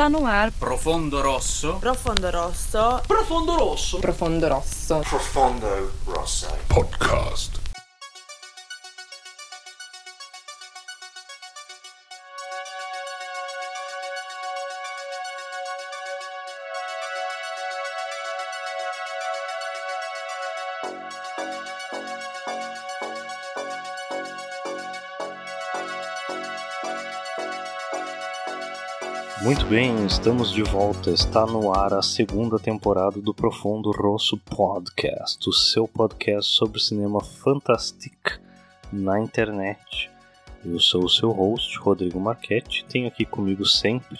Está no ar. Profondo Rosso. Profondo Rosso. Profondo Rosso. Profondo Rosso. Profondo Rosso. Podcast. Muito bem, estamos de volta. Está no ar a segunda temporada do Profundo Rosso Podcast, o seu podcast sobre cinema fantástico na internet. Eu sou o seu host, Rodrigo Marchetti. Tenho aqui comigo sempre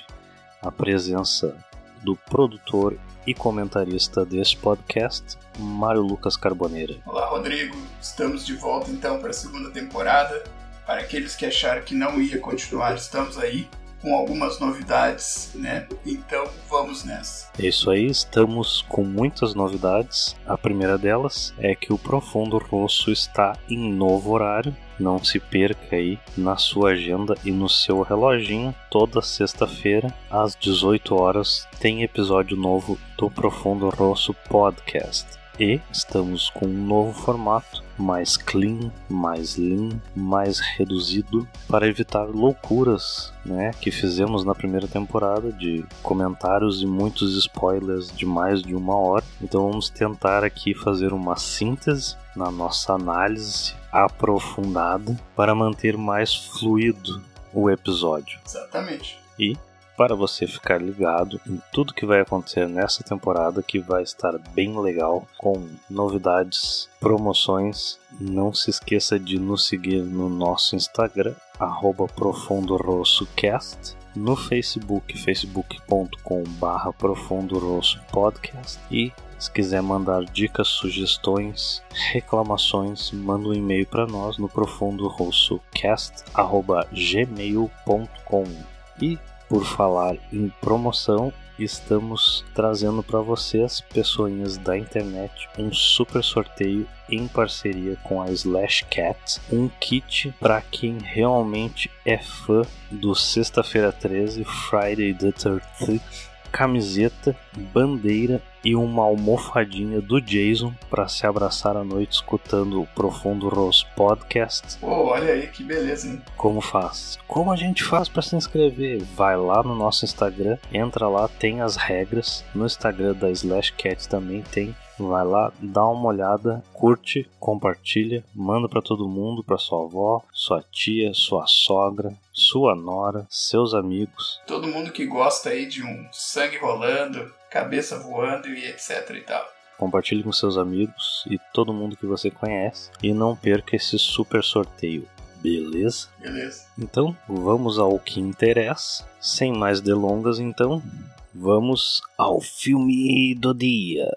a presença do produtor e comentarista desse podcast, Mário Lucas Carboneira. Olá, Rodrigo. Estamos de volta então para a segunda temporada. Para aqueles que acharam que não ia continuar, estamos aí com algumas novidades, né? Então vamos nessa. É isso aí, estamos com muitas novidades. A primeira delas é que o Profundo Rosso está em novo horário. Não se perca aí na sua agenda e no seu reloginho. Toda sexta-feira, às 18 horas, tem episódio novo do Profundo Rosso Podcast. E estamos com um novo formato, mais clean, mais lean, mais reduzido, para evitar loucuras né, que fizemos na primeira temporada de comentários e muitos spoilers de mais de uma hora. Então vamos tentar aqui fazer uma síntese na nossa análise aprofundada para manter mais fluido o episódio. Exatamente. E para você ficar ligado em tudo que vai acontecer nessa temporada, que vai estar bem legal, com novidades, promoções. Não se esqueça de nos seguir no nosso Instagram, profundorossocast, no Facebook, facebook.com.br profundorossopodcast e se quiser mandar dicas, sugestões, reclamações, manda um e-mail para nós no profundorossocast@gmail.com. E por falar em promoção, estamos trazendo para vocês, pessoinhas da internet, um super sorteio em parceria com a Slash Cat, um kit para quem realmente é fã do Sexta-feira 13, Friday the 13th, camiseta, bandeira e uma almofadinha do Jason para se abraçar à noite escutando o Profundo Rose Podcast. Pô, olha aí que beleza, hein? Como faz? Como a gente faz para se inscrever? Vai lá no nosso Instagram, entra lá, tem as regras. No Instagram da Slash Cat também tem. Vai lá, dá uma olhada, curte, compartilha, manda para todo mundo, para sua avó, sua tia, sua sogra, sua nora, seus amigos. Todo mundo que gosta aí de um sangue rolando, cabeça voando e etc e tal. Compartilhe com seus amigos e todo mundo que você conhece e não perca esse super sorteio. Beleza? Beleza. Então, vamos ao que interessa. Sem mais delongas, então, vamos ao filme do dia.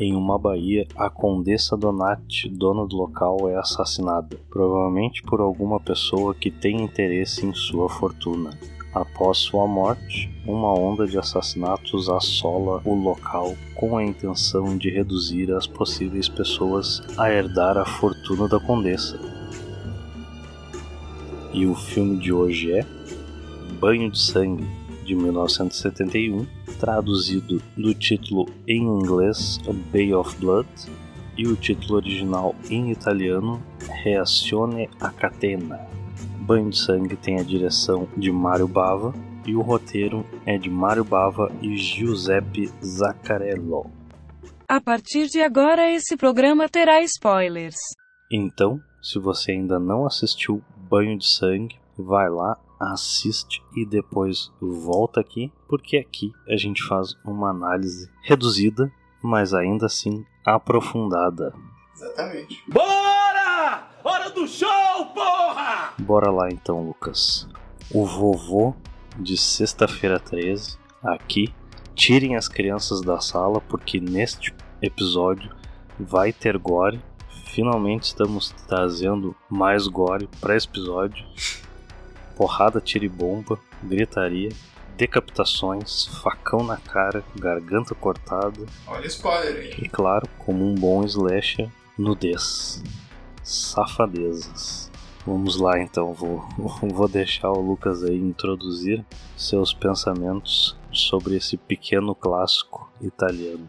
Em uma baía, a Condessa Donati, dona do local, é assassinada, provavelmente por alguma pessoa que tem interesse em sua fortuna. Após sua morte, uma onda de assassinatos assola o local com a intenção de reduzir as possíveis pessoas a herdar a fortuna da Condessa. E o filme de hoje é Banho de Sangue, de 1971 traduzido do título em inglês Bay of Blood e o título original em italiano Reazione a Catena. Banho de Sangue tem a direção de Mario Bava e o roteiro é de Mario Bava e Giuseppe Zaccarello. A partir de agora, esse programa terá spoilers. Então, se você ainda não assistiu Banho de Sangue, vai lá, assiste e depois volta aqui, porque aqui a gente faz uma análise reduzida, mas ainda assim aprofundada. Exatamente. Bora! Hora do show, porra! Bora lá então, Lucas. O vovô de sexta-feira 13, aqui. Tirem as crianças da sala, porque neste episódio vai ter gore. Finalmente estamos trazendo mais gore para esse episódio porrada, tiro e bomba, gritaria, decapitações, facão na cara, garganta cortada. Olha spoiler aí. E claro, como um bom slasher, nudez, safadezas. Vamos lá então, vou, vou deixar o Lucas aí introduzir seus pensamentos sobre esse pequeno clássico italiano.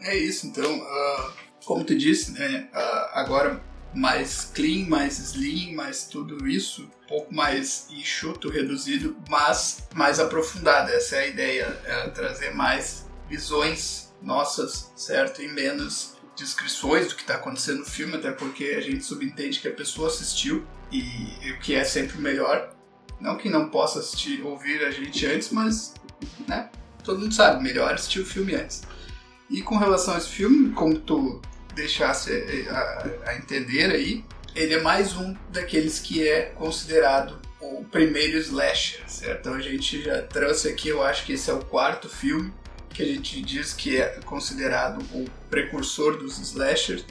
É isso, então, uh, como tu disse, né, uh, agora mais clean, mais slim, mais tudo isso, um pouco mais enxuto, reduzido, mas mais aprofundado. Essa é a ideia, é trazer mais visões nossas, certo? E menos descrições do que está acontecendo no filme, até porque a gente subentende que a pessoa assistiu e o que é sempre melhor. Não que não possa assistir, ouvir a gente antes, mas, né? Todo mundo sabe, melhor assistir o filme antes. E com relação a esse filme, como tu deixasse a, a entender aí, ele é mais um daqueles que é considerado o primeiro slasher, certo? Então a gente já trouxe aqui, eu acho que esse é o quarto filme que a gente diz que é considerado o precursor dos slashers.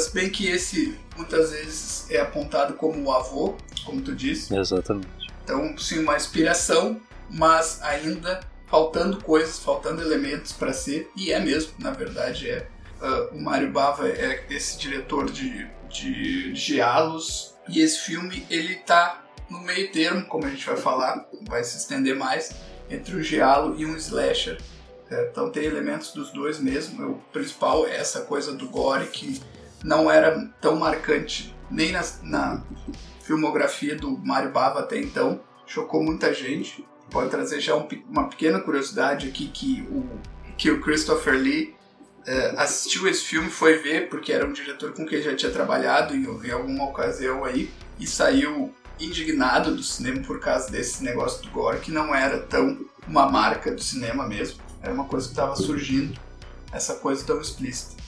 Se bem que esse muitas vezes é apontado como o avô, como tu disse. Exatamente. Então, sim, uma inspiração, mas ainda faltando coisas, faltando elementos para ser, e é mesmo, na verdade é. Uh, o Mario Bava é esse diretor de, de giallos, e esse filme ele tá no meio termo, como a gente vai falar, vai se estender mais, entre o giallo e um slasher. É, então tem elementos dos dois mesmo. O principal é essa coisa do gore que não era tão marcante nem na, na filmografia do Mario Bava até então. Chocou muita gente. Pode trazer já um, uma pequena curiosidade aqui que o, que o Christopher Lee é, assistiu esse filme, foi ver, porque era um diretor com quem já tinha trabalhado em, em alguma ocasião aí, e saiu indignado do cinema por causa desse negócio do gore, que não era tão uma marca do cinema mesmo. Era uma coisa que estava surgindo, essa coisa tão explícita.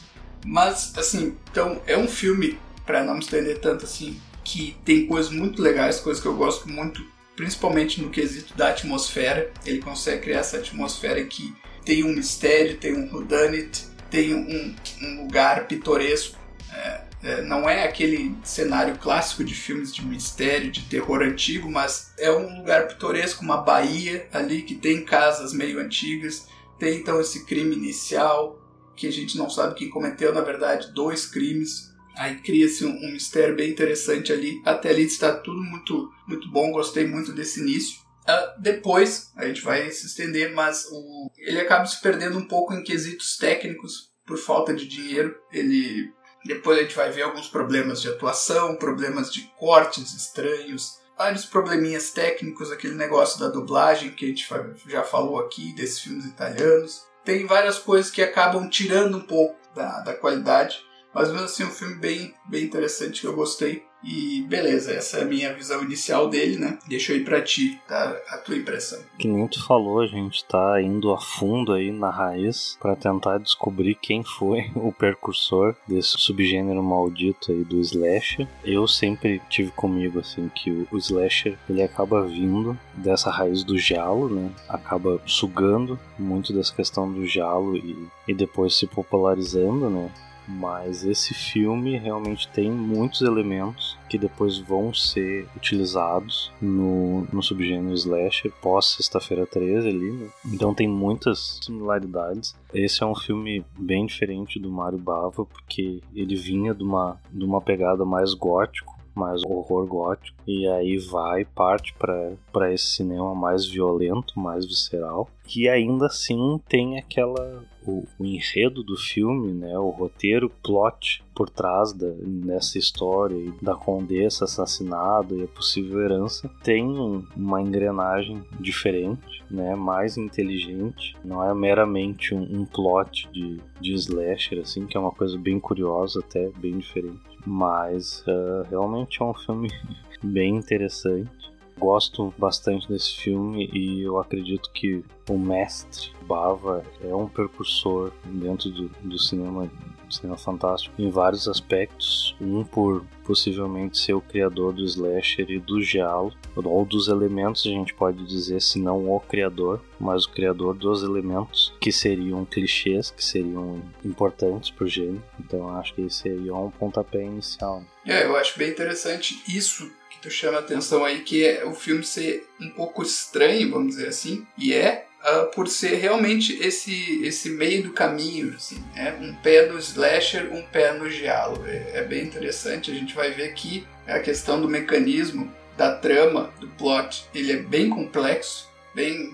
Mas, assim, então é um filme, para não me estender tanto assim, que tem coisas muito legais, coisas que eu gosto muito, principalmente no quesito da atmosfera. Ele consegue criar essa atmosfera que tem um mistério, tem um whodunit, tem um, um lugar pitoresco. É, é, não é aquele cenário clássico de filmes de mistério, de terror antigo, mas é um lugar pitoresco, uma baía ali que tem casas meio antigas tem então esse crime inicial, que a gente não sabe quem cometeu, na verdade, dois crimes. Aí cria-se um, um, mistério bem interessante ali. Até ali está tudo muito, muito bom, gostei muito desse início. Uh, depois, a gente vai se estender, mas o, ele acaba se perdendo um pouco em quesitos técnicos por falta de dinheiro. Ele depois a gente vai ver alguns problemas de atuação, problemas de cortes estranhos, vários probleminhas técnicos, aquele negócio da dublagem que a gente já falou aqui, desses filmes italianos. Tem várias coisas que acabam tirando um pouco da, da qualidade, mas mesmo assim é um filme bem, bem interessante que eu gostei. E beleza, essa é a minha visão inicial dele, né? Deixa eu ir pra ti, tá? A tua impressão. Que nem tu falou, a gente tá indo a fundo aí na raiz para tentar descobrir quem foi o precursor desse subgênero maldito aí do slasher. Eu sempre tive comigo assim que o slasher ele acaba vindo dessa raiz do jalo, né? Acaba sugando muito dessa questão do jalo e, e depois se popularizando, né? Mas esse filme realmente tem muitos elementos que depois vão ser utilizados no, no subgênero slasher pós sexta-feira 13 ali, né? Então tem muitas similaridades. Esse é um filme bem diferente do Mario Bava, porque ele vinha de uma, de uma pegada mais gótico, mais horror gótico, e aí vai, parte para esse cinema mais violento, mais visceral, que ainda assim tem aquela. O, o, enredo do filme, né, o roteiro, plot por trás da, nessa história da condessa assassinada e a possível herança, tem um, uma engrenagem diferente, né, mais inteligente. Não é meramente um, um plot de, de slasher, assim, que é uma coisa bem curiosa, até bem diferente. Mas uh, realmente é um filme bem interessante. Gosto bastante desse filme e eu acredito que o mestre Bava é um precursor dentro do, do cinema cinema fantástico em vários aspectos. Um por possivelmente ser o criador do slasher e do giallo, ou dos elementos, a gente pode dizer, se não o criador, mas o criador dos elementos que seriam clichês, que seriam importantes pro gênero. Então acho que esse aí é um pontapé inicial. É, eu acho bem interessante isso tu chama a atenção aí, que é o filme ser um pouco estranho, vamos dizer assim, e é, uh, por ser realmente esse, esse meio do caminho, assim, é um pé no slasher, um pé no giallo. É, é bem interessante, a gente vai ver que a questão do mecanismo, da trama, do plot, ele é bem complexo, bem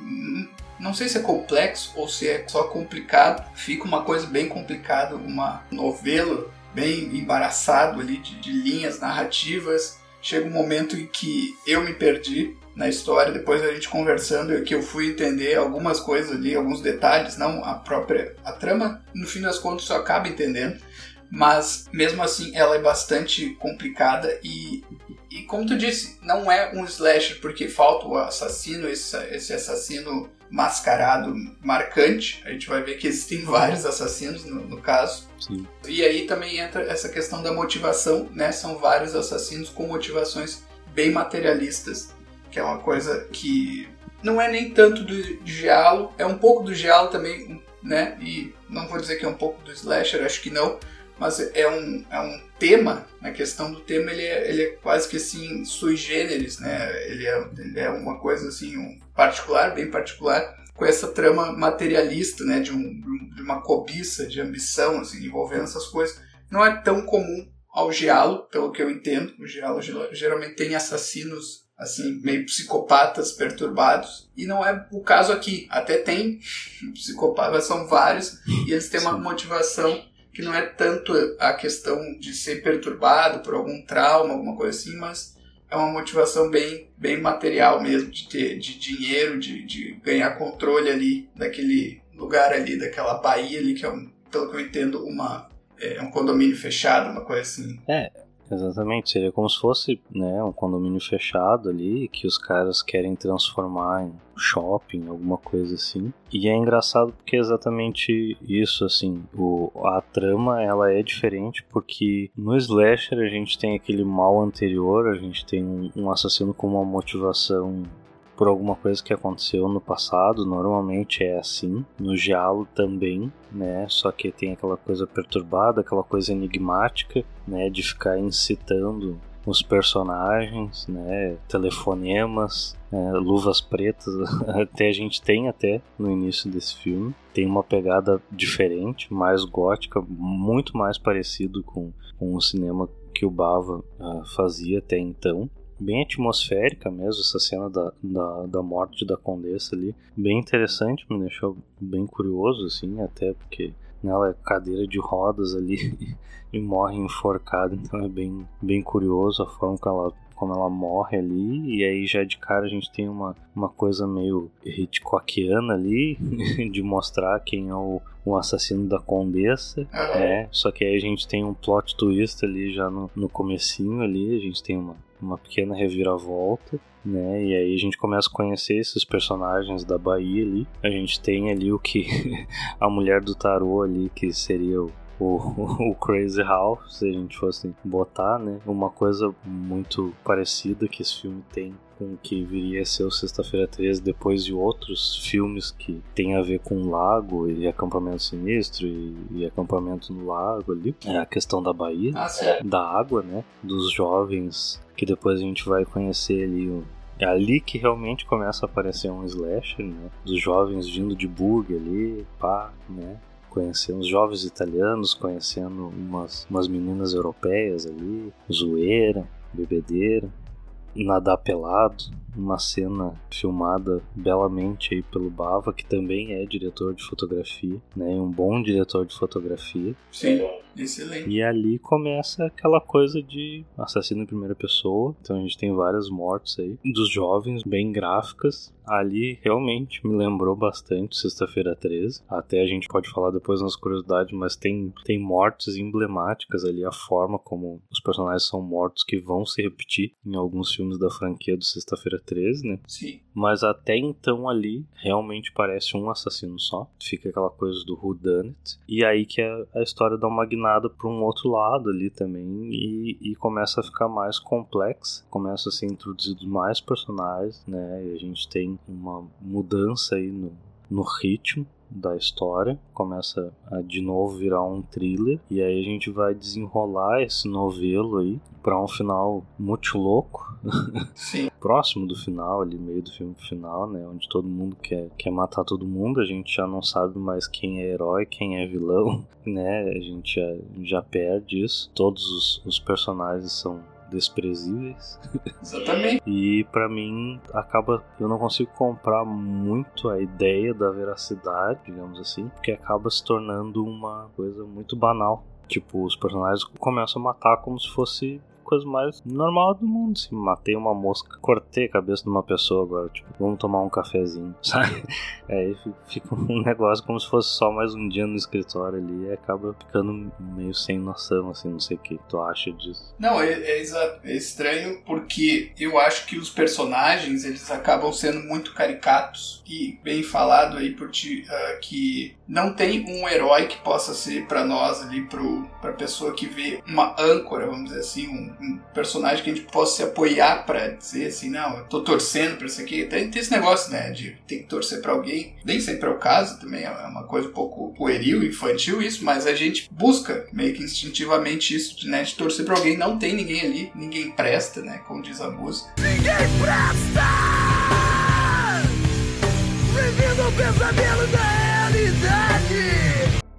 não sei se é complexo ou se é só complicado. Fica uma coisa bem complicada, uma novela bem embaraçado ali de, de linhas narrativas. Chega um momento em que eu me perdi na história, depois a gente conversando, que eu fui entender algumas coisas ali, alguns detalhes, não a própria a trama, no fim das contas só acaba entendendo, mas mesmo assim ela é bastante complicada e e como tu disse, não é um slasher porque falta o assassino, esse, esse assassino mascarado marcante. A gente vai ver que existem vários assassinos no, no caso. Sim. E aí também entra essa questão da motivação, né? São vários assassinos com motivações bem materialistas, que é uma coisa que não é nem tanto do giallo, é um pouco do giallo também, né? E não vou dizer que é um pouco do slasher, acho que não, mas é um, é um tema, na questão do tema, ele é, ele é quase que assim, sui generis, né? Ele é, ele é uma coisa assim, um particular, bem particular, com essa trama materialista, né? De, um, de uma cobiça, de ambição, assim, envolvendo essas coisas. Não é tão comum ao Giallo, pelo que eu entendo. O Giallo geralmente tem assassinos assim, meio psicopatas perturbados. E não é o caso aqui. Até tem psicopatas, são vários, e eles têm uma motivação que não é tanto a questão de ser perturbado por algum trauma, alguma coisa assim, mas é uma motivação bem, bem material mesmo, de ter de dinheiro, de, de ganhar controle ali daquele lugar ali, daquela baía ali, que é, um, pelo que eu entendo, uma, é um condomínio fechado, uma coisa assim. É, Exatamente, seria como se fosse né, um condomínio fechado ali que os caras querem transformar em shopping, alguma coisa assim. E é engraçado porque é exatamente isso, assim, o, a trama ela é diferente porque no slasher a gente tem aquele mal anterior, a gente tem um, um assassino com uma motivação por alguma coisa que aconteceu no passado, normalmente é assim. No Giallo também, né? Só que tem aquela coisa perturbada, aquela coisa enigmática, né? De ficar incitando os personagens, né? Telefonemas, né? luvas pretas, até a gente tem até no início desse filme. Tem uma pegada diferente, mais gótica, muito mais parecido com, com o cinema que o Bava uh, fazia até então bem atmosférica mesmo, essa cena da, da, da morte da Condessa ali. Bem interessante, me deixou bem curioso, assim, até porque ela é cadeira de rodas ali e morre enforcada, então é bem, bem curioso a forma que ela como ela morre ali, e aí já de cara a gente tem uma, uma coisa meio Hitchcockiana ali, de mostrar quem é o, o assassino da Condessa, é, só que aí a gente tem um plot twist ali já no, no comecinho ali, a gente tem uma, uma pequena reviravolta, né? E aí a gente começa a conhecer esses personagens da Bahia ali. A gente tem ali o que a mulher do tarô ali, que seria o, o, o Crazy House, se a gente fosse botar, né? Uma coisa muito parecida que esse filme tem com o que viria a ser o Sexta-feira 13 depois de outros filmes que tem a ver com lago e acampamento sinistro e, e acampamento no lago ali. É a questão da Bahia, ah, da água, né? Dos jovens que depois a gente vai conhecer ali é ali que realmente começa a aparecer um slasher, né? Dos jovens vindo de bug ali, pá, né? Conhecendo os jovens italianos, conhecendo umas, umas meninas europeias ali, zoeira, bebedeira nadar pelado, uma cena filmada belamente aí pelo Bava, que também é diretor de fotografia, né? Um bom diretor de fotografia. Sim. Excelente. E ali começa aquela coisa de assassino em primeira pessoa. Então a gente tem várias mortes aí dos jovens, bem gráficas. Ali realmente me lembrou bastante Sexta-feira 13. Até a gente pode falar depois nas curiosidades, mas tem, tem mortes emblemáticas ali, a forma como os personagens são mortos que vão se repetir em alguns filmes da franquia do Sexta-feira 13, né? Sim. Mas até então ali realmente parece um assassino só. Fica aquela coisa do Who Done It. E aí que a, a história dá uma inclinada para um outro lado ali também e, e, começa a ficar mais complexa, começa a ser introduzido mais personagens, né? E a gente tem uma mudança aí no, no ritmo da história, começa a de novo virar um thriller e aí a gente vai desenrolar esse novelo aí para um final muito louco. Sim. próximo do final, ali, meio do filme final, né? Onde todo mundo quer, quer matar todo mundo, a gente já não sabe mais quem é herói, quem é vilão, né? A gente já, já perde isso. Todos os, os personagens são desprezíveis. Exatamente. e para mim acaba eu não consigo comprar muito a ideia da veracidade, digamos assim, porque acaba se tornando uma coisa muito banal. Tipo, os personagens começam a matar como se fosse coisa mais normal do mundo. Assim, matei uma mosca, cortei a cabeça de uma pessoa agora, tipo, vamos tomar um cafezinho, sabe? Aí fica um negócio como se fosse só mais um dia no escritório ali e acaba ficando meio sem noção, assim, não sei o que tu acha disso. Não, é, é, é estranho porque eu acho que os personagens, eles acabam sendo muito caricatos e bem falado aí por ti, uh, que não tem um herói que possa ser para nós ali, pro, pra pessoa que vê uma âncora, vamos dizer assim, um, um personagem que a gente possa se apoiar para dizer assim, não, eu tô torcendo pra isso aqui. Tem, tem esse negócio, né, de ter que torcer para alguém. Nem sempre é o caso, também é uma coisa um pouco pueril, infantil isso, mas a gente busca meio que instintivamente isso, né, de torcer para alguém. Não tem ninguém ali, ninguém presta, né, como diz a música. Ninguém presta! Vivendo o pesadelo da!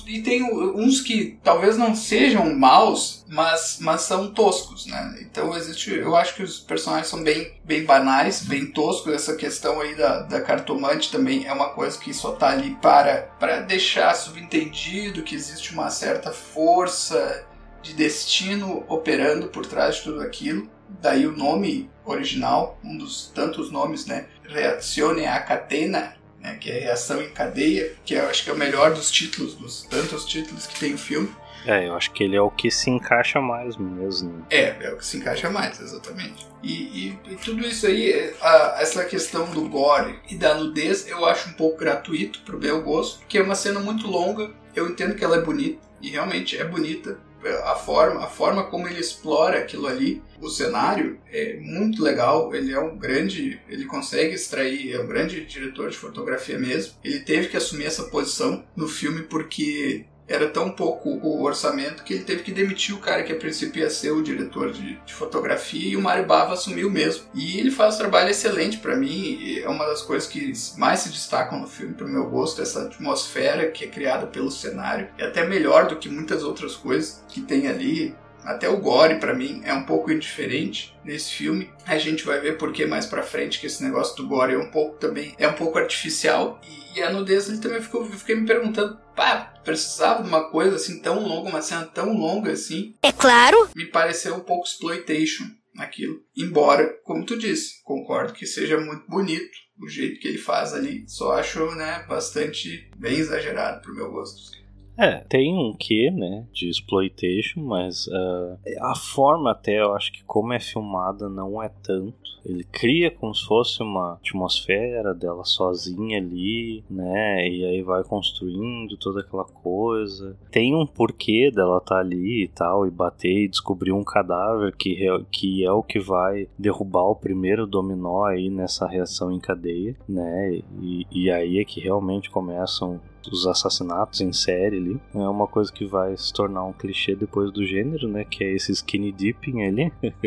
E tem uns que talvez não sejam maus, mas, mas são toscos, né? Então existe. Eu acho que os personagens são bem, bem banais, bem toscos. Essa questão aí da, da cartomante também é uma coisa que só tá ali para, para deixar subentendido que existe uma certa força de destino operando por trás de tudo aquilo. Daí o nome original, um dos tantos nomes, né? Reazione a catena, né, que é Reação em Cadeia, que eu acho que é o melhor dos títulos, dos tantos títulos que tem o filme. É, eu acho que ele é o que se encaixa mais mesmo. É, é o que se encaixa mais, exatamente. E, e, e tudo isso aí, a, essa questão do gore e da nudez, eu acho um pouco gratuito pro meu gosto, porque é uma cena muito longa, eu entendo que ela é bonita, e realmente é bonita, a forma, a forma como ele explora aquilo ali, o cenário é muito legal. Ele é um grande, ele consegue extrair, é um grande diretor de fotografia mesmo. Ele teve que assumir essa posição no filme porque era tão pouco o orçamento que ele teve que demitir o cara que a princípio ia ser o diretor de, de fotografia e o Mário Bava assumiu mesmo. E ele faz um trabalho excelente para mim, é uma das coisas que mais se destacam no filme pro meu gosto, essa atmosfera que é criada pelo cenário. É até melhor do que muitas outras coisas que tem ali. Até o gore, para mim, é um pouco indiferente nesse filme. A gente vai ver porque mais pra frente que esse negócio do gore é um pouco também, é um pouco artificial. E, a nudez ele também ficou, fiquei me perguntando, pá, precisava de uma coisa assim tão longa, uma cena tão longa assim. É claro. Me pareceu um pouco exploitation naquilo. Embora, como tu disse, concordo que seja muito bonito o jeito que ele faz ali. Só acho, né, bastante bem exagerado pro meu gosto. É, tem um quê, né, de exploitation, mas uh, a forma até, eu acho que como é filmada não é tanto. Ele cria como se fosse uma atmosfera dela sozinha ali, né, e aí vai construindo toda aquela coisa. Tem um porquê dela estar tá ali e tal, e bater e descobrir um cadáver que, é, que é o que vai derrubar o primeiro dominó aí nessa reação em cadeia, né, e, e aí é que realmente começam os assassinatos em série ali. É uma coisa que vai se tornar um clichê depois do gênero, né? Que é esse skinny dipping ali.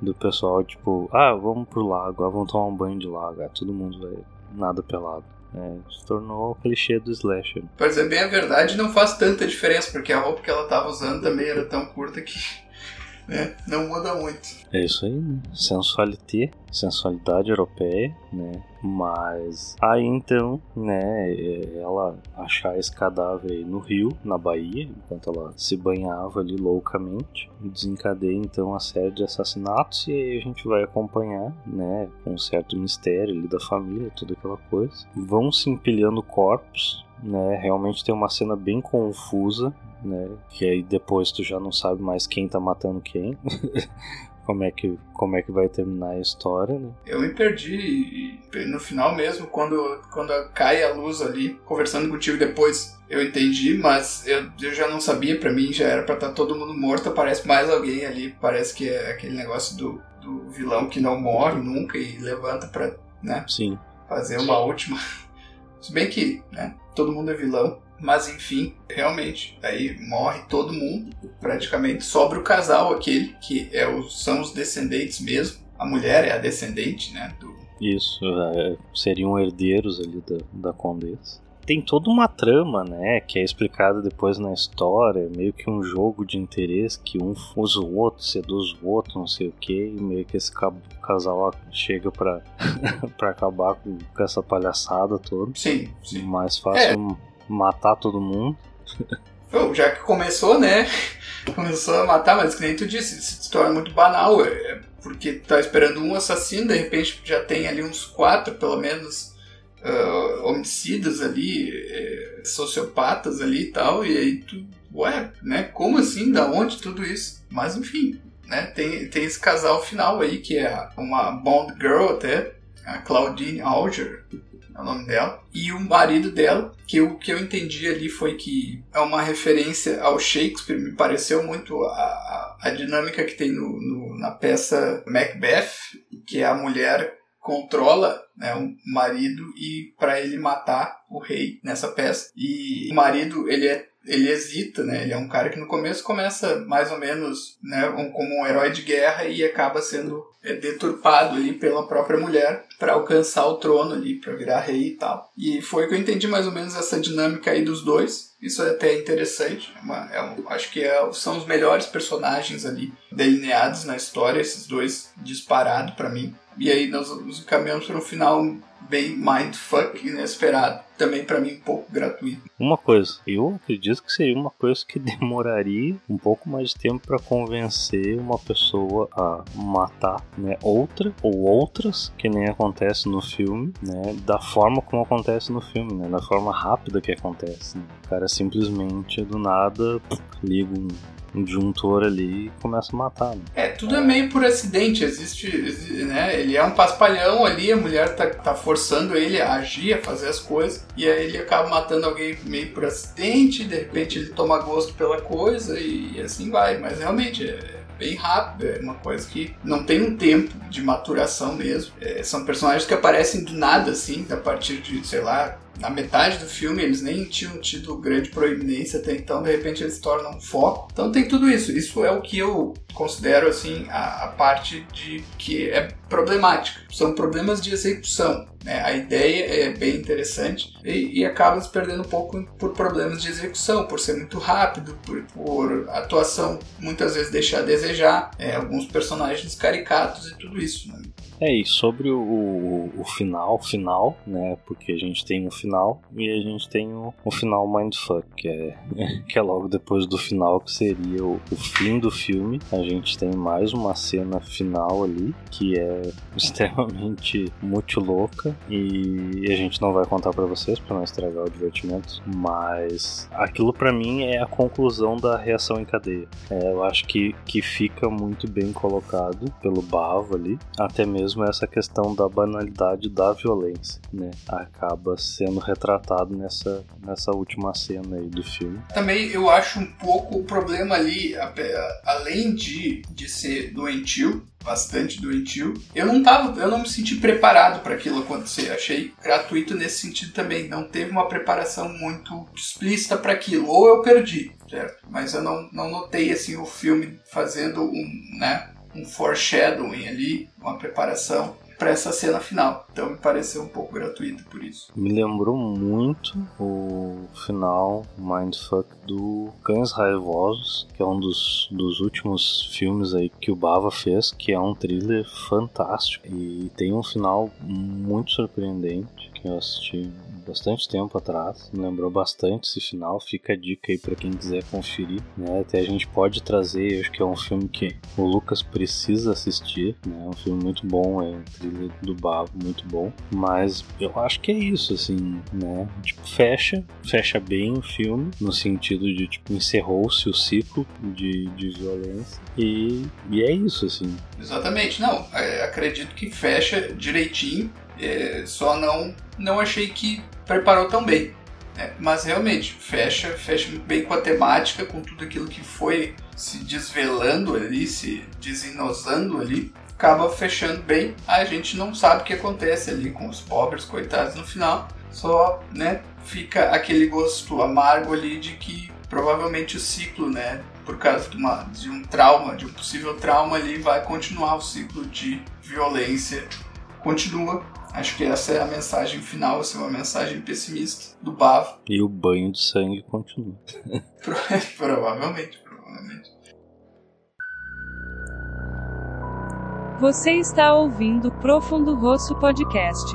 do pessoal, tipo, ah, vamos pro lago, ah, vamos tomar um banho de lago. Ah, todo mundo vai nada pelado. É, se tornou o clichê do slasher. Pra dizer bem a verdade, não faz tanta diferença, porque a roupa que ela tava usando também era tão curta que né? Não muda muito. É isso aí, né? Sensualité, sensualidade europeia, né? Mas aí então, né, ela achar esse cadáver aí no rio, na Bahia, enquanto ela se banhava ali loucamente, desencadeia então a série de assassinatos e aí a gente vai acompanhar, né, com um certo mistério ali da família, toda aquela coisa. Vão se empilhando corpos, né, realmente tem uma cena bem confusa, né? Que aí depois tu já não sabe mais quem tá matando quem. como é que como é que vai terminar a história, né? Eu me perdi no final mesmo quando quando cai a luz ali, conversando contigo depois, eu entendi, mas eu, eu já não sabia, para mim já era para estar tá todo mundo morto, aparece mais alguém ali, parece que é aquele negócio do, do vilão que não morre nunca e levanta para, né? Sim. Fazer uma última. Se bem que, né, todo mundo é vilão, mas enfim, realmente, aí morre todo mundo, praticamente sobra o casal aquele, que é o, são os descendentes mesmo. a mulher é a descendente, né? Do... Isso, é, seriam herdeiros ali da, da condessa tem toda uma trama, né, que é explicada depois na história, meio que um jogo de interesse que um usa o outro, seduz o outro, não sei o que, e meio que esse casal chega pra, pra acabar com, com, essa palhaçada toda. Sim, sim. Mais fácil é. matar todo mundo. já que começou, né? Começou a matar, mas que nem tu disse, se torna muito banal. É, porque tá esperando um assassino, de repente já tem ali uns quatro, pelo menos, uh, homicidas ali, é, sociopatas ali e tal, e aí tu, ué, né? Como assim? Da onde tudo isso? Mas enfim, né? Tem, tem esse casal final aí que é uma Bond Girl até, a Claudine Alger, é o nome dela, e o marido dela, que o que eu entendi ali foi que é uma referência ao Shakespeare, me pareceu muito a, a, a dinâmica que tem no, no, na peça Macbeth, que é a mulher controla né, o marido e para ele matar o rei nessa peça. E o marido ele é ele hesita, né? Ele é um cara que no começo começa mais ou menos, né, um, como um herói de guerra e acaba sendo é, deturpado ali pela própria mulher para alcançar o trono ali, para virar rei e tal. E foi que eu entendi mais ou menos essa dinâmica aí dos dois. Isso é até interessante. É uma, é um, acho que é, são os melhores personagens ali delineados na história, esses dois disparados para mim. E aí nós nos encaminhamos para um final bem mindfuck, inesperado. Também para mim um pouco gratuito. Uma coisa, eu acredito que seria uma coisa que demoraria um pouco mais de tempo para convencer uma pessoa a matar, né, outra ou outras, que nem acontece no filme, né, da forma como acontece no filme, né, da forma rápida que acontece. Né? O cara simplesmente do nada liga um um disjuntor ali e começa a matar. Né? É, tudo é meio por acidente, existe, né? Ele é um paspalhão ali, a mulher tá, tá forçando ele a agir, a fazer as coisas, e aí ele acaba matando alguém meio por acidente, de repente ele toma gosto pela coisa e assim vai, mas realmente é bem rápido, é uma coisa que não tem um tempo de maturação mesmo. É, são personagens que aparecem do nada, assim, a partir de, sei lá, na metade do filme eles nem tinham tido grande proeminência até então, de repente eles tornam um foco. Então tem tudo isso. Isso é o que eu considero assim a, a parte de que é problemática. São problemas de execução. Né? A ideia é bem interessante e, e, acaba se perdendo um pouco por problemas de execução, por ser muito rápido, por, por atuação muitas vezes deixar a desejar, é, alguns personagens caricatos e tudo isso. Né? É, e sobre o, o, o, final, final, né? Porque a gente tem um final e a gente tem o, o final Mindfuck, que é, que é logo depois do final, que seria o, o fim do filme. A gente tem mais uma cena final ali, que é extremamente muito louca e a gente não vai contar para vocês para não estragar o divertimento, mas aquilo para mim é a conclusão da reação em cadeia. É, eu acho que, que fica muito bem colocado pelo Bavo ali, até mesmo essa questão da banalidade da violência, né? Acaba sendo retratado nessa, nessa última cena aí do filme. Também eu acho um pouco o problema ali, além de, de ser doentio, bastante doentio. Eu não tava, eu não me senti preparado para aquilo acontecer. Achei gratuito nesse sentido também. Não teve uma preparação muito explícita para aquilo. Ou eu perdi, certo? Mas eu não, não notei assim o filme fazendo um, né, um foreshadowing ali, uma preparação para essa cena final. Então me pareceu um pouco gratuito por isso. Me lembrou muito o final Mindfuck do Cães Raivosos, que é um dos, dos últimos filmes aí que o Bava fez, que é um thriller fantástico e tem um final muito surpreendente que eu assisti bastante tempo atrás, lembrou bastante esse final. Fica a dica aí para quem quiser conferir. Né? Até a gente pode trazer, acho que é um filme que o Lucas precisa assistir. Né? É um filme muito bom, é um thriller do Bavo muito bom. Mas eu acho que é isso, assim, né? Tipo, fecha, fecha bem o filme, no sentido de, tipo, encerrou-se o ciclo de, de violência. E, e é isso, assim. Exatamente, não. É, acredito que fecha direitinho. É, só não, não achei que preparou tão bem. Né? Mas realmente, fecha, fecha bem com a temática, com tudo aquilo que foi se desvelando ali, se desinosando ali, acaba fechando bem. A gente não sabe o que acontece ali com os pobres, coitados no final. Só, né, fica aquele gosto amargo ali de que provavelmente o ciclo, né, por causa de, uma, de um trauma, de um possível trauma ali, vai continuar o ciclo de violência. Continua. Acho que essa é a mensagem final, essa é uma mensagem pessimista do Bava. E o banho de sangue continua. provavelmente, provavelmente. Você está ouvindo Profundo Rosso Podcast.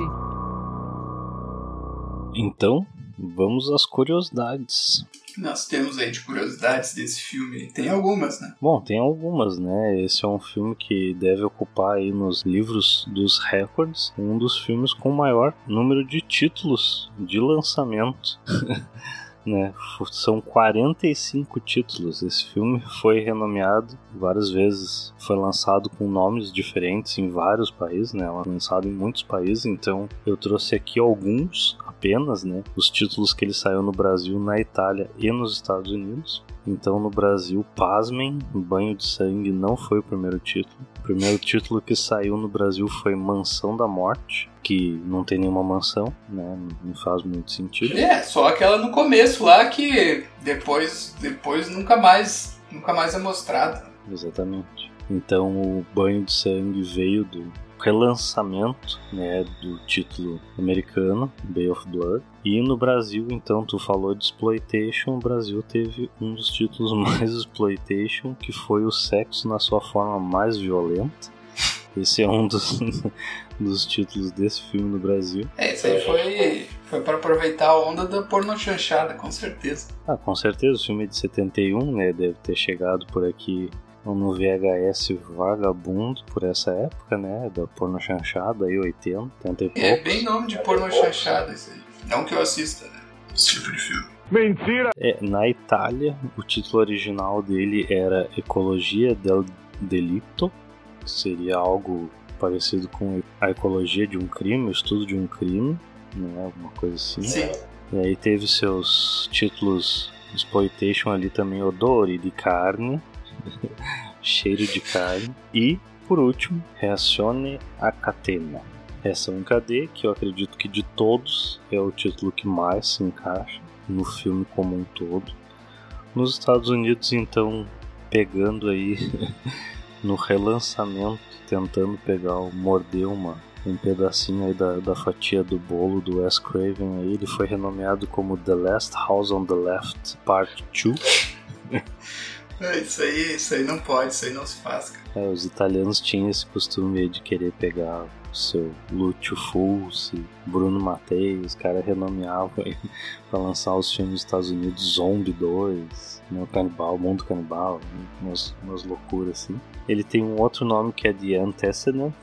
Então, vamos às curiosidades. Nós temos aí de curiosidades desse filme. Tem algumas, né? Bom, tem algumas, né? Esse é um filme que deve ocupar aí nos livros dos recordes um dos filmes com maior número de títulos de lançamento. né? São 45 títulos. Esse filme foi renomeado várias vezes. Foi lançado com nomes diferentes em vários países, né? Lançado em muitos países. Então eu trouxe aqui alguns apenas, né? Os títulos que ele saiu no Brasil, na Itália e nos Estados Unidos. Então no Brasil, pasmem, Banho de Sangue não foi o primeiro título. O primeiro título que saiu no Brasil foi Mansão da Morte, que não tem nenhuma mansão, né? Não faz muito sentido. É, só aquela no começo lá que depois, depois nunca mais, nunca mais é mostrada. Exatamente. Então o Banho de Sangue veio do relançamento né, do título americano, Bay of Blood. E no Brasil, então, tu falou de exploitation, o Brasil teve um dos títulos mais exploitation, que foi o sexo na sua forma mais violenta. Esse é um dos, dos títulos desse filme no Brasil. É, isso aí foi, foi para aproveitar a onda da porno chanchada, com certeza. Ah, com certeza, o filme é de 71, né? Deve ter chegado por aqui no VHS vagabundo por essa época, né? Da porno chanchada aí, 80, 80 e poucos. É bem nome de porno chanchada isso aí. Não que eu assista, né? Esse tipo de filme. Mentira! É, na Itália, o título original dele era Ecologia del Delitto, que seria algo parecido com a ecologia de um crime, o estudo de um crime, né? Alguma coisa assim. Sim. E aí teve seus títulos exploitation ali também, odore de carne, cheiro de carne. E, por último, Reacione a Catena. Reação em cadeia, que eu acredito que de todos é o título que mais se encaixa no filme como um todo. Nos Estados Unidos, então, pegando aí no relançamento, tentando pegar o morder uma um pedacinho aí da, da fatia do bolo do Wes Craven aí, ele foi renomeado como The Last House on the Left Part 2. É, isso aí, isso aí não pode, isso aí não se faz, cara. É, os italianos tinham esse costume de querer pegar o seu Lúcio Fulci, Bruno Mattei, os caras renomeavam pra lançar os filmes dos Estados Unidos, Zombie 2, né, Canibal, Mundo Canibal, umas, umas loucuras assim. Ele tem um outro nome que é The Antecedent,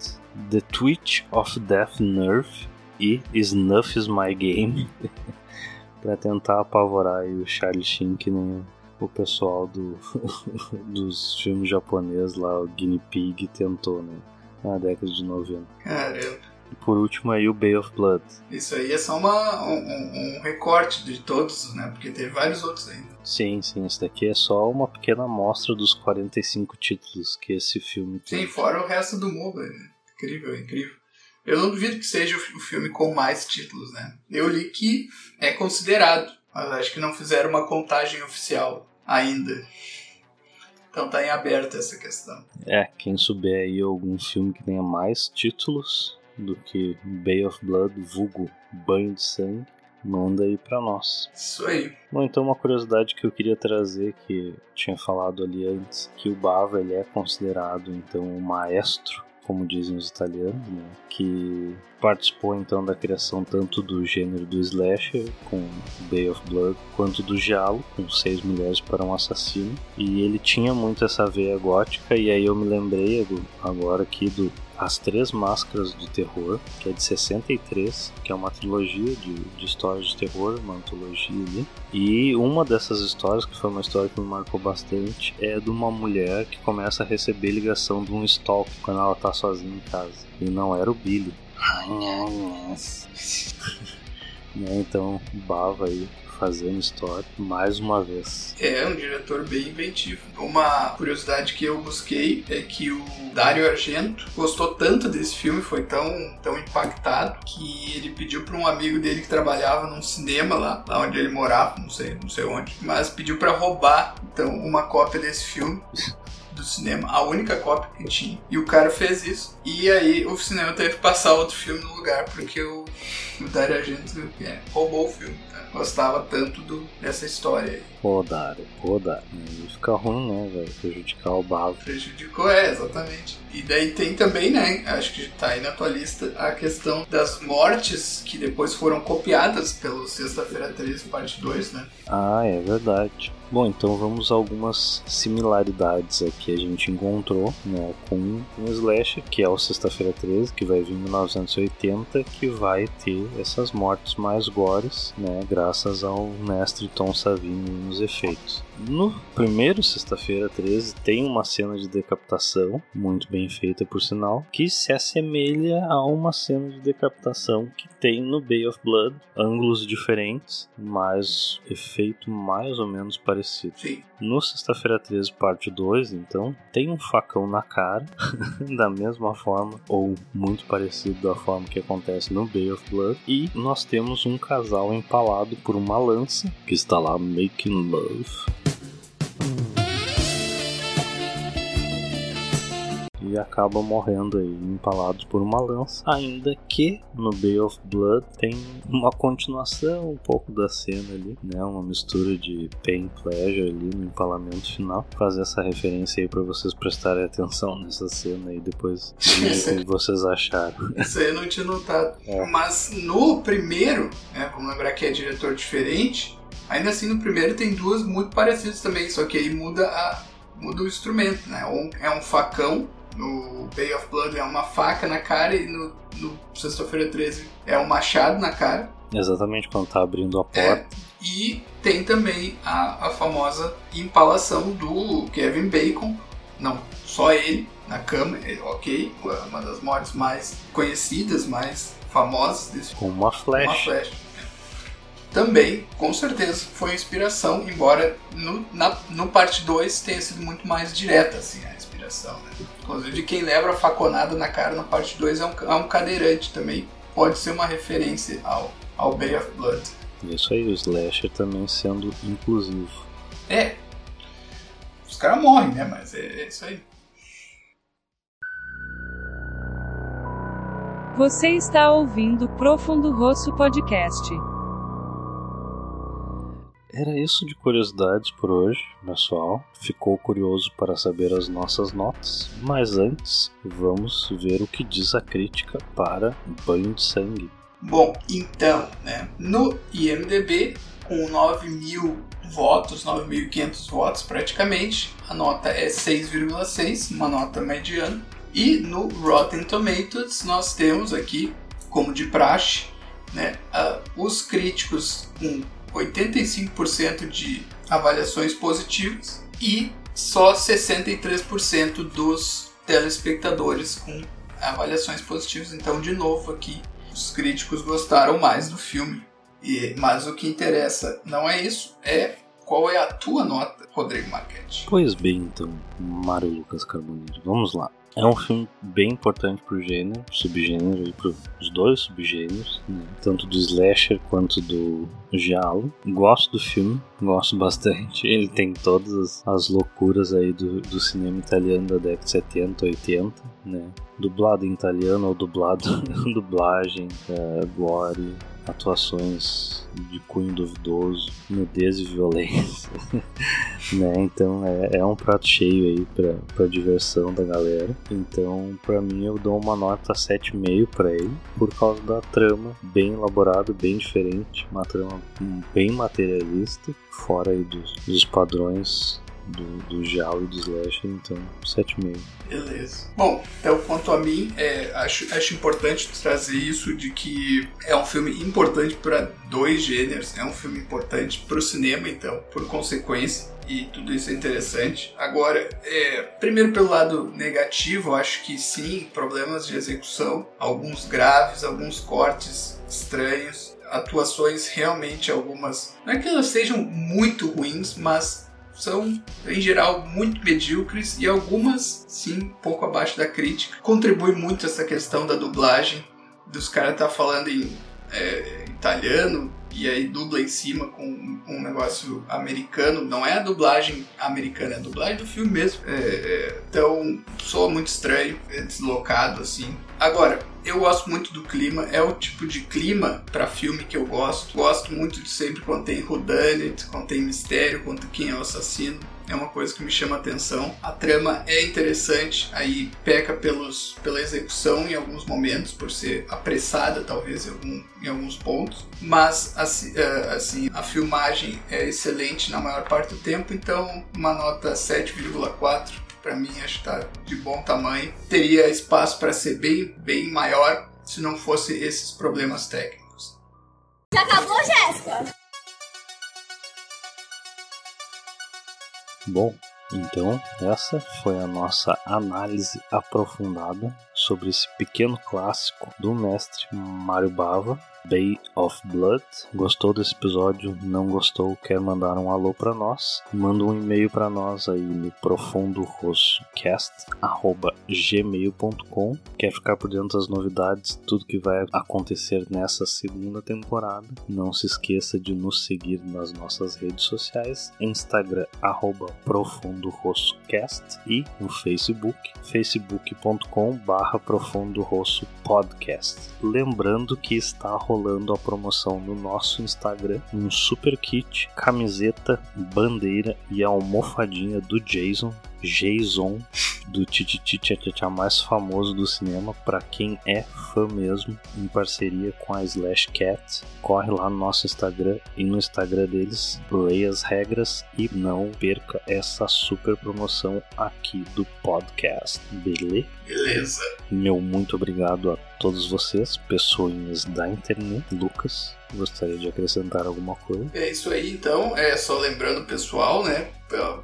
The Twitch of Death Nerve e Snuff is My Game. pra tentar apavorar o Charlie Sheen que nem o pessoal do, dos filmes japoneses lá, o Guinea Pig, tentou, né? Na década de 90. Caramba. E por último aí o Bay of Blood. Isso aí é só uma, um, um recorte de todos, né? Porque teve vários outros ainda. Sim, sim, esse daqui é só uma pequena amostra dos 45 títulos que esse filme tem. Sim, fora o resto do mundo. né? Incrível, incrível. Eu não duvido que seja o filme com mais títulos, né? Eu li que é considerado, mas acho que não fizeram uma contagem oficial ainda. Então tá em aberto essa questão. É, quem souber aí algum filme que tenha mais títulos do que Bay of Blood, vulgo Banho de Sangue, manda aí pra nós. Isso aí. Bom, então uma curiosidade que eu queria trazer, que tinha falado ali antes, que o Bava ele é considerado então um maestro, como dizem os italianos, né? que participou então da criação tanto do gênero do slasher com Bay of Blood, quanto do giallo com Seis Mulheres para um Assassino, e ele tinha muito essa veia gótica e aí eu me lembrei agora aqui do as Três Máscaras do Terror, que é de 63, que é uma trilogia de, de histórias de terror, uma antologia ali. E uma dessas histórias, que foi uma história que me marcou bastante, é de uma mulher que começa a receber ligação de um stalk quando ela tá sozinha em casa. E não era o Billy. Né, Então, Bava aí fazendo história mais uma vez. É um diretor bem inventivo. Uma curiosidade que eu busquei é que o Dario Argento gostou tanto desse filme, foi tão, tão impactado, que ele pediu para um amigo dele que trabalhava num cinema lá, lá onde ele morava, não sei, não sei onde, mas pediu para roubar então uma cópia desse filme do cinema, a única cópia que tinha. E o cara fez isso. E aí o cinema teve que passar outro filme no lugar, porque o, o Dario Argento é, roubou o filme. Gostava tanto do, dessa história Rodaram, rodaram. Aí fica ruim, né, velho? Prejudicar o Bavo. Prejudicou, é, exatamente. E daí tem também, né, acho que tá aí na tua lista, a questão das mortes que depois foram copiadas pelo Sexta-feira 13, parte 2, né? Ah, é verdade. Bom, então vamos a algumas similaridades aqui a gente encontrou né, com um slasher, que é o Sexta-feira 13, que vai vir em 1980, que vai ter essas mortes mais gores, né, graças ao mestre Tom Savini nos efeitos. No primeiro Sexta-feira 13 tem uma cena de decapitação, muito bem feita por sinal, que se assemelha a uma cena de decapitação que tem no Bay of Blood, ângulos diferentes, mas efeito mais ou menos parecido. Sim. No Sexta-feira 13, parte 2, então, tem um facão na cara, da mesma forma, ou muito parecido da forma que acontece no Bay of Blood, e nós temos um casal empalado por uma lança, que está lá making love. E acabam morrendo aí, empalados por uma lança. Ainda que no Bay of Blood tem uma continuação um pouco da cena ali, né? Uma mistura de pain pleasure ali no empalamento final. Fazer essa referência aí para vocês prestarem atenção nessa cena aí depois o que vocês acharam. Isso aí eu não tinha notado. É. Mas no primeiro, né, vamos lembrar que é diretor diferente, ainda assim no primeiro tem duas muito parecidas também, só que aí muda, a, muda o instrumento, né? Um, é um facão, no Bay of Blood é uma faca na cara e no, no Sexta-feira 13 é um machado na cara. Exatamente quando tá abrindo a É, porta. e tem também a, a famosa empalação do Kevin Bacon, não, só ele na cama, é, ok, uma das mortes mais conhecidas, mais famosas desse Com uma uma flecha. Também, com certeza, foi inspiração, embora no, na, no parte 2 tenha sido muito mais direta assim, a inspiração. Né? Inclusive, quem leva a faconada na cara na parte 2 é um, é um cadeirante também. Pode ser uma referência ao, ao Bay of Blood. Isso aí, o slasher também sendo inclusivo. É, os caras morrem, né? Mas é, é isso aí. Você está ouvindo Profundo Rosso Podcast. Era isso de curiosidades por hoje, pessoal. Ficou curioso para saber as nossas notas? Mas antes, vamos ver o que diz a crítica para Banho de Sangue. Bom, então, né, no IMDB, com 9 mil votos, 9.500 votos praticamente, a nota é 6,6, uma nota mediana. E no Rotten Tomatoes nós temos aqui, como de praxe, né, ah, os críticos com 85% de avaliações positivas e só 63% dos telespectadores com avaliações positivas. Então, de novo aqui, os críticos gostaram mais do filme. E, mas o que interessa não é isso, é qual é a tua nota, Rodrigo Marchetti. Pois bem, então, Mário Lucas Carboneiro, vamos lá. É um filme bem importante pro gênero, subgênero, e pros dois subgêneros, né? tanto do slasher quanto do giallo. Gosto do filme, gosto bastante. Ele tem todas as, as loucuras aí do, do cinema italiano da década de 70, 80, né? Dublado em italiano ou dublado dublagem, é, gore, atuações de cunho duvidoso, nudez e violência. né? Então é, é um prato cheio aí pra, pra diversão da galera. Então, pra mim, eu dou uma nota 7,5 pra ele, por causa da trama bem elaborada, bem diferente, uma trama bem materialista, fora aí dos, dos padrões do, do Jal e do Slasher, então 7,5. Beleza. Bom, então quanto a mim, é, acho, acho importante trazer isso de que é um filme importante para dois gêneros, é um filme importante para o cinema, então, por consequência, e tudo isso é interessante. Agora, é, primeiro pelo lado negativo, acho que sim, problemas de execução, alguns graves, alguns cortes estranhos. atuações realmente algumas. Não é que elas sejam muito ruins, mas são em geral muito medíocres e algumas sim pouco abaixo da crítica. Contribui muito essa questão da dublagem, dos caras tá falando em é, italiano e aí dubla em cima com um negócio americano. Não é a dublagem americana, é a dublagem do filme mesmo. É, é, então soa muito estranho, é deslocado assim. Agora, eu gosto muito do clima, é o tipo de clima para filme que eu gosto. Gosto muito de sempre quando tem whodunit, quando tem mistério, quando quem é o assassino. É uma coisa que me chama a atenção. A trama é interessante, aí peca pelos, pela execução em alguns momentos, por ser apressada talvez em, algum, em alguns pontos. Mas assim, assim, a filmagem é excelente na maior parte do tempo, então uma nota 7,4 para mim acho que está de bom tamanho. Teria espaço para ser bem, bem maior se não fosse esses problemas técnicos. Já acabou, Jéssica? Bom, então essa foi a nossa análise aprofundada sobre esse pequeno clássico do mestre Mario Bava Bay of Blood. Gostou desse episódio? Não gostou? Quer mandar um alô para nós? Manda um e-mail para nós aí no profundorossocast@gmail.com. Quer ficar por dentro das novidades, tudo que vai acontecer nessa segunda temporada? Não se esqueça de nos seguir nas nossas redes sociais, Instagram @profundorossocast e no Facebook, facebook.com/profundorossopodcast. Lembrando que está rolando a promoção no nosso Instagram, um super kit, camiseta, bandeira e a almofadinha do Jason Jason do Tititi Tchatcha mais famoso do cinema, para quem é fã mesmo, em parceria com a Slash Cat. Corre lá no nosso Instagram e no Instagram deles, leia as regras e não perca essa super promoção aqui do podcast, beleza? Beleza. Meu muito obrigado a todos vocês, pessoinhas da internet. Lucas, gostaria de acrescentar alguma coisa? É isso aí, então. É só lembrando, pessoal, né?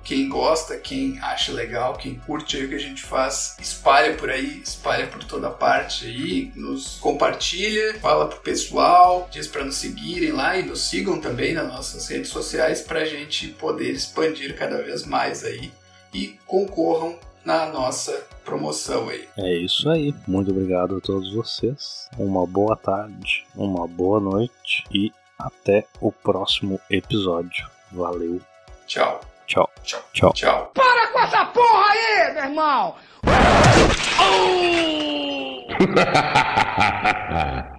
Quem gosta, quem acha legal, quem curte aí o que a gente faz, espalha por aí, espalha por toda parte aí, nos compartilha, fala pro pessoal, diz para nos seguirem lá e nos sigam também nas nossas redes sociais para a gente poder expandir cada vez mais aí e concorram na nossa promoção aí. É isso aí. Muito obrigado a todos vocês. Uma boa tarde, uma boa noite e até o próximo episódio. Valeu. Tchau. Tchau. Tchau. Tchau. Tchau. Para com essa porra aí, meu irmão!